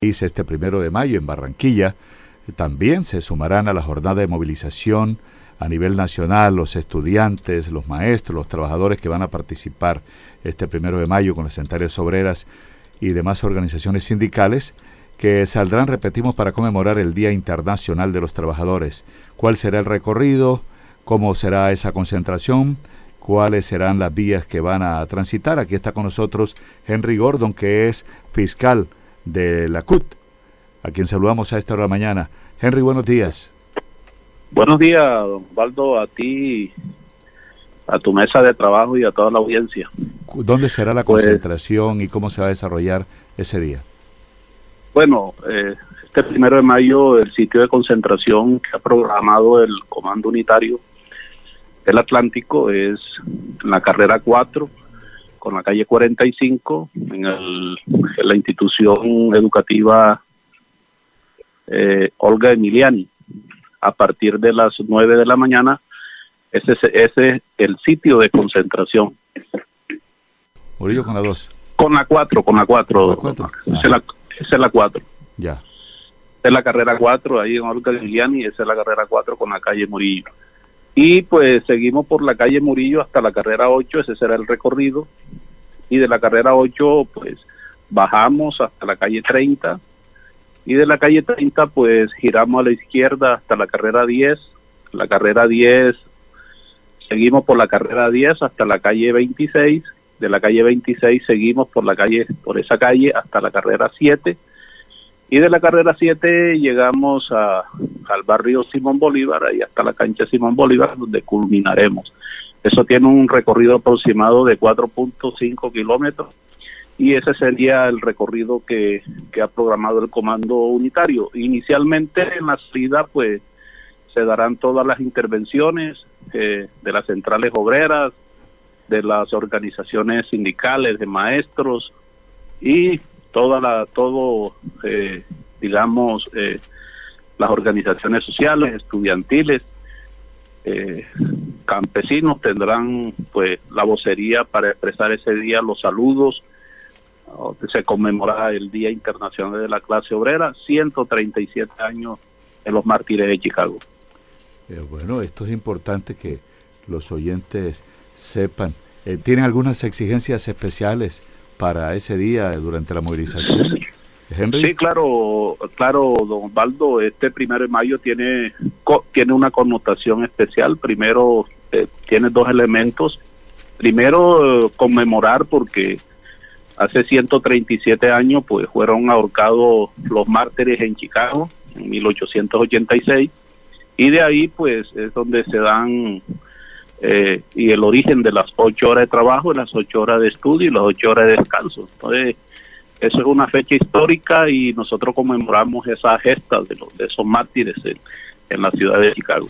este primero de mayo en Barranquilla. También se sumarán a la jornada de movilización a nivel nacional los estudiantes, los maestros, los trabajadores que van a participar este primero de mayo con las centrales obreras y demás organizaciones sindicales que saldrán, repetimos, para conmemorar el Día Internacional de los Trabajadores. ¿Cuál será el recorrido? ¿Cómo será esa concentración? ¿Cuáles serán las vías que van a transitar? Aquí está con nosotros Henry Gordon, que es fiscal de la CUT, a quien saludamos a esta hora de la mañana. Henry, buenos días. Buenos días, don Baldo, a ti, a tu mesa de trabajo y a toda la audiencia. ¿Dónde será la pues, concentración y cómo se va a desarrollar ese día? Bueno, eh, este primero de mayo el sitio de concentración que ha programado el Comando Unitario del Atlántico es en la carrera 4 con la calle 45 en, el, en la institución educativa eh, Olga Emiliani. A partir de las 9 de la mañana ese, ese es el sitio de concentración. Murillo con la 2 con la 4 con la 4 esa, es la, esa es la 4 ya. Esa es la carrera 4 ahí en Olga Emiliani esa es la carrera 4 con la calle Murillo y pues seguimos por la calle Murillo hasta la carrera 8, ese será el recorrido. Y de la carrera 8 pues bajamos hasta la calle 30. Y de la calle 30 pues giramos a la izquierda hasta la carrera 10. La carrera 10 seguimos por la carrera 10 hasta la calle 26. De la calle 26 seguimos por la calle por esa calle hasta la carrera 7 y de la carrera 7 llegamos a, al barrio Simón Bolívar, ahí hasta la cancha Simón Bolívar, donde culminaremos. Eso tiene un recorrido aproximado de 4.5 kilómetros y ese sería el recorrido que, que, ha programado el comando unitario. Inicialmente en la salida pues se darán todas las intervenciones eh, de las centrales obreras, de las organizaciones sindicales, de maestros y toda la, todo, eh, digamos, eh, las organizaciones sociales, estudiantiles, eh, campesinos tendrán pues la vocería para expresar ese día los saludos. Se conmemora el Día Internacional de la Clase Obrera, 137 años de los mártires de Chicago. bueno, esto es importante que los oyentes sepan. ¿Tienen algunas exigencias especiales para ese día durante la movilización? Sí, claro, claro, don Osvaldo, este primero de mayo tiene, tiene una connotación especial. Primero, eh, tiene dos elementos. Primero, conmemorar porque hace 137 años pues fueron ahorcados los mártires en Chicago en 1886 y de ahí pues es donde se dan eh, y el origen de las ocho horas de trabajo, las ocho horas de estudio y las ocho horas de descanso. Entonces, eso es una fecha histórica y nosotros conmemoramos esa gesta de, los, de esos mártires en, la ciudad de Chicago.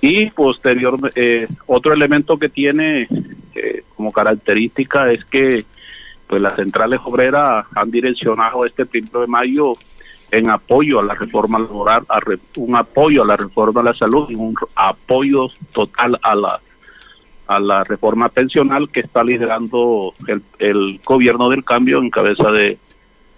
Y posterior, eh, otro elemento que tiene eh, como característica es que pues las centrales obreras han direccionado este primero de mayo en apoyo a la reforma laboral, a un apoyo a la reforma de la salud y un apoyo total a la a la reforma pensional que está liderando el, el gobierno del cambio en cabeza de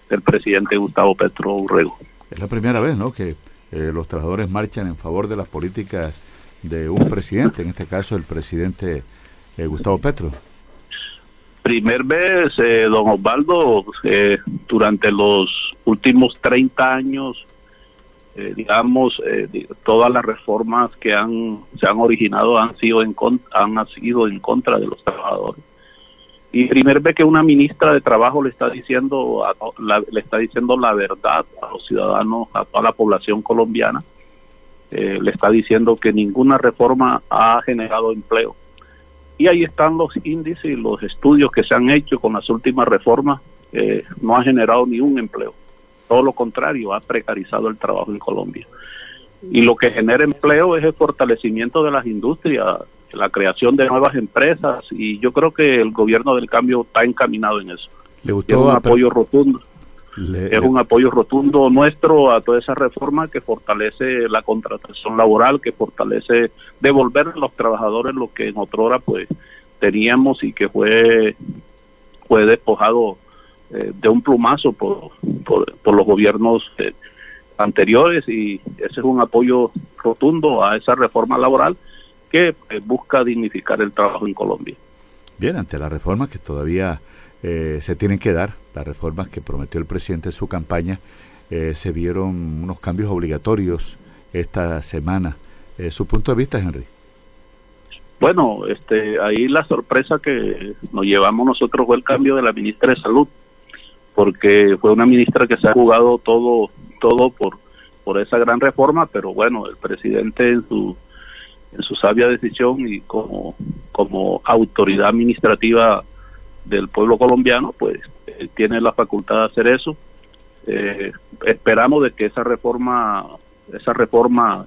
del presidente Gustavo Petro Urrego. Es la primera vez, ¿no? Que eh, los trabajadores marchan en favor de las políticas de un presidente, en este caso el presidente eh, Gustavo Petro. Primer vez, eh, don Osvaldo, durante los últimos 30 años eh, digamos, eh, todas las reformas que han se han originado han sido en han sido en contra de los trabajadores. Y primer vez que una ministra de Trabajo le está diciendo le está diciendo la verdad a los ciudadanos, a toda la población colombiana, eh, le está diciendo que ninguna reforma ha generado empleo. Y ahí están los índices y los estudios que se han hecho con las últimas reformas, no ha generado ni un empleo. Todo lo contrario, ha precarizado el trabajo en Colombia. Y lo que genera empleo es el fortalecimiento de las industrias, la creación de nuevas empresas y yo creo que el gobierno del cambio está encaminado en eso. ¿Le es un apoyo rotundo. es un apoyo rotundo nuestro a toda esa reforma que fortalece la contratación laboral, que fortalece devolver a los trabajadores lo que en otra hora pues teníamos y que fue fue despojado eh, de un plumazo por, por, los gobiernos eh, anteriores y ese es un apoyo rotundo a esa reforma laboral que busca dignificar el trabajo en Colombia. Bien, ante las reformas que todavía se tienen que dar, las reformas que prometió el presidente en su campaña, se vieron unos cambios obligatorios esta semana. ¿Su punto de vista, Henry? Bueno, este, ahí la sorpresa que nos llevamos nosotros fue el cambio de la ministra de Salud, porque fue una ministra que se ha jugado todo, todo por, por esa gran reforma, pero bueno, el presidente en su, en su sabia decisión y como, como autoridad administrativa del pueblo colombiano, pues eh, tiene la facultad de hacer eso. Eh, esperamos de que esa reforma, esa reforma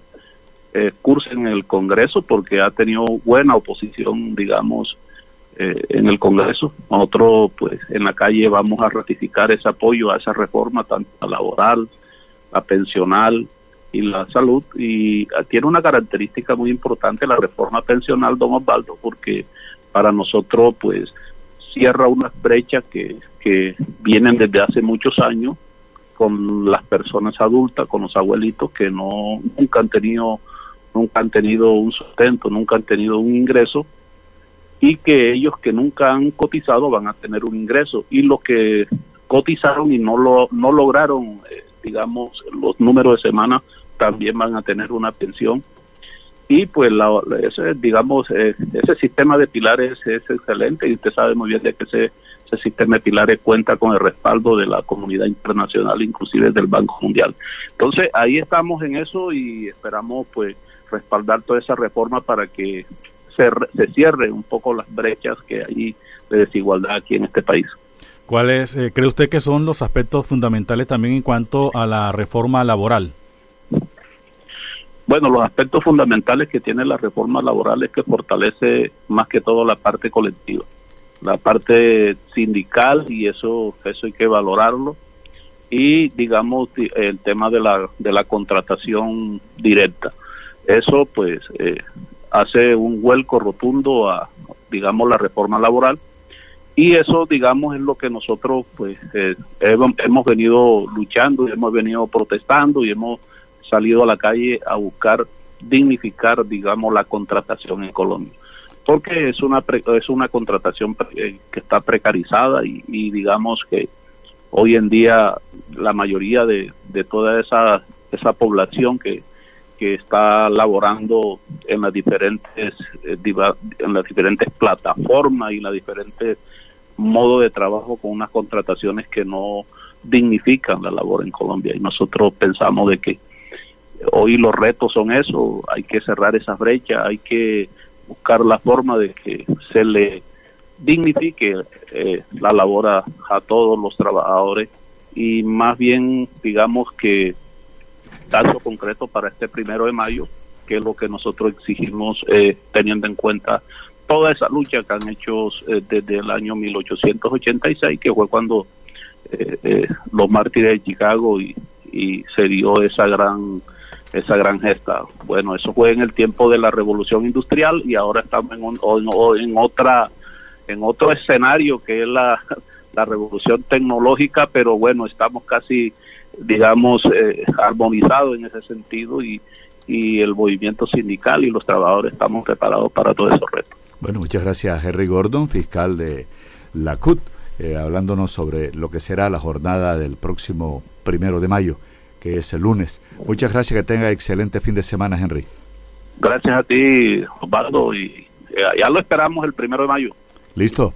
eh, curse en el Congreso porque ha tenido buena oposición, digamos, eh, en el Congreso. Nosotros, pues, en la calle vamos a ratificar ese apoyo a esa reforma, tanto la laboral, la pensional y la salud. Y tiene una característica muy importante la reforma pensional, don Osvaldo, porque para nosotros, pues, cierra unas brechas que, que vienen desde hace muchos años con las personas adultas, con los abuelitos que no nunca han tenido nunca han tenido un sustento, nunca han tenido un ingreso y que ellos que nunca han cotizado van a tener un ingreso. Y los que cotizaron y no lo no lograron eh, digamos los números de semana también van a tener una pensión y pues la, ese digamos eh, ese sistema de pilares es excelente y usted sabe muy bien de que ese, ese sistema de pilares cuenta con el respaldo de la comunidad internacional inclusive del Banco Mundial. Entonces ahí estamos en eso y esperamos pues respaldar toda esa reforma para que se, se cierre un poco las brechas que hay de desigualdad aquí en este país. ¿Cuáles eh, cree usted que son los aspectos fundamentales también en cuanto a la reforma laboral? Bueno, los aspectos fundamentales que tiene la reforma laboral es que fortalece más que todo la parte colectiva, la parte sindical y eso eso hay que valorarlo y digamos el tema de la de la contratación directa. Eso pues eh, hace un vuelco rotundo a, digamos, la reforma laboral. Y eso, digamos, es lo que nosotros pues eh, hemos venido luchando y hemos venido protestando y hemos salido a la calle a buscar dignificar, digamos, la contratación en Colombia. Porque es una es una contratación eh, que está precarizada y, y, digamos que hoy en día la mayoría de, de toda esa esa población que que está laborando en las diferentes eh, en las diferentes plataformas y las diferentes modos de trabajo con unas contrataciones que no dignifican la labor en Colombia. Y nosotros pensamos de que hoy los retos son eso, hay que cerrar esa brecha, hay que buscar la forma de que se le dignifique eh, la labor a todos los trabajadores y más bien digamos que caso concreto para este primero de mayo, que es lo que nosotros exigimos eh, teniendo en cuenta toda esa lucha que han hecho eh, desde el año 1886, que fue cuando eh, los mártires de Chicago y, se dio esa gran esa gran gesta. Bueno, eso fue en el tiempo de la revolución industrial y ahora estamos en, en, otra en otro escenario que es la, la revolución tecnológica, pero bueno, estamos casi digamos, eh, armonizado en ese sentido y, y el movimiento sindical y los trabajadores estamos preparados para todos esos retos. Bueno, muchas gracias Henry Gordon, fiscal de la CUT, eh, hablándonos sobre lo que será la jornada del próximo primero de mayo, que es el lunes. Muchas gracias, que tenga excelente fin de semana, Henry. Gracias a ti, Osvaldo, y eh, ya lo esperamos el primero de mayo. Listo.